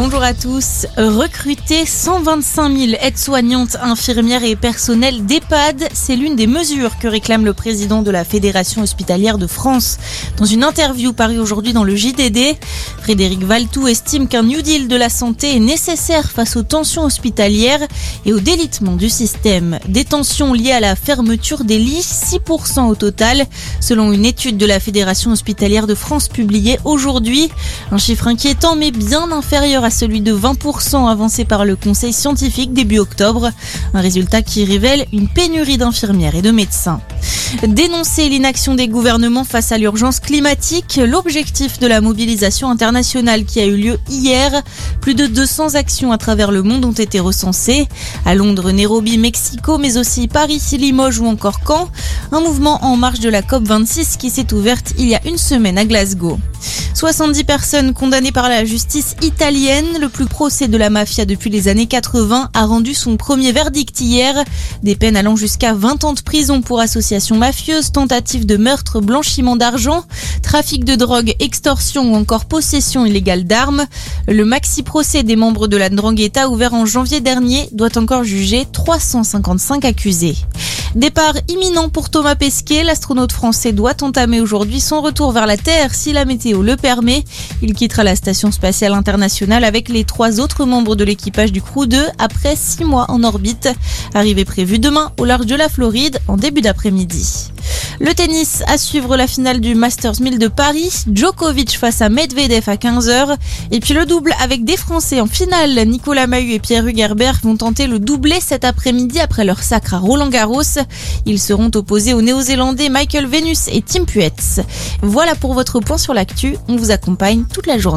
Bonjour à tous. Recruter 125 000 aides-soignantes, infirmières et personnels d'EHPAD, c'est l'une des mesures que réclame le président de la Fédération hospitalière de France. Dans une interview parue aujourd'hui dans le JDD, Frédéric Valtou estime qu'un New Deal de la santé est nécessaire face aux tensions hospitalières et au délitement du système. Des tensions liées à la fermeture des lits, 6% au total, selon une étude de la Fédération hospitalière de France publiée aujourd'hui. Un chiffre inquiétant mais bien inférieur à celui de 20% avancé par le Conseil scientifique début octobre. Un résultat qui révèle une pénurie d'infirmières et de médecins. Dénoncer l'inaction des gouvernements face à l'urgence climatique, l'objectif de la mobilisation internationale qui a eu lieu hier. Plus de 200 actions à travers le monde ont été recensées. À Londres, Nairobi, Mexico, mais aussi Paris, Limoges ou encore Caen. Un mouvement en marge de la COP26 qui s'est ouverte il y a une semaine à Glasgow. 70 personnes condamnées par la justice italienne. Le plus procès de la mafia depuis les années 80 a rendu son premier verdict hier. Des peines allant jusqu'à 20 ans de prison pour association mafieuse, tentative de meurtre, blanchiment d'argent, trafic de drogue, extorsion ou encore possession illégale d'armes. Le maxi procès des membres de la Ndrangheta ouvert en janvier dernier doit encore juger 355 accusés. Départ imminent pour Thomas Pesquet, l'astronaute français doit entamer aujourd'hui son retour vers la Terre si la météo le permet. Il quittera la station spatiale internationale avec les trois autres membres de l'équipage du Crew 2 après six mois en orbite. Arrivée prévue demain au large de la Floride en début d'après-midi. Le tennis à suivre la finale du Masters 1000 de Paris. Djokovic face à Medvedev à 15h. Et puis le double avec des Français en finale. Nicolas Mahut et Pierre Hugerbert vont tenter le doublé cet après-midi après leur sacre à Roland Garros. Ils seront opposés aux Néo-Zélandais Michael Venus et Tim Puetz. Voilà pour votre point sur l'actu. On vous accompagne toute la journée.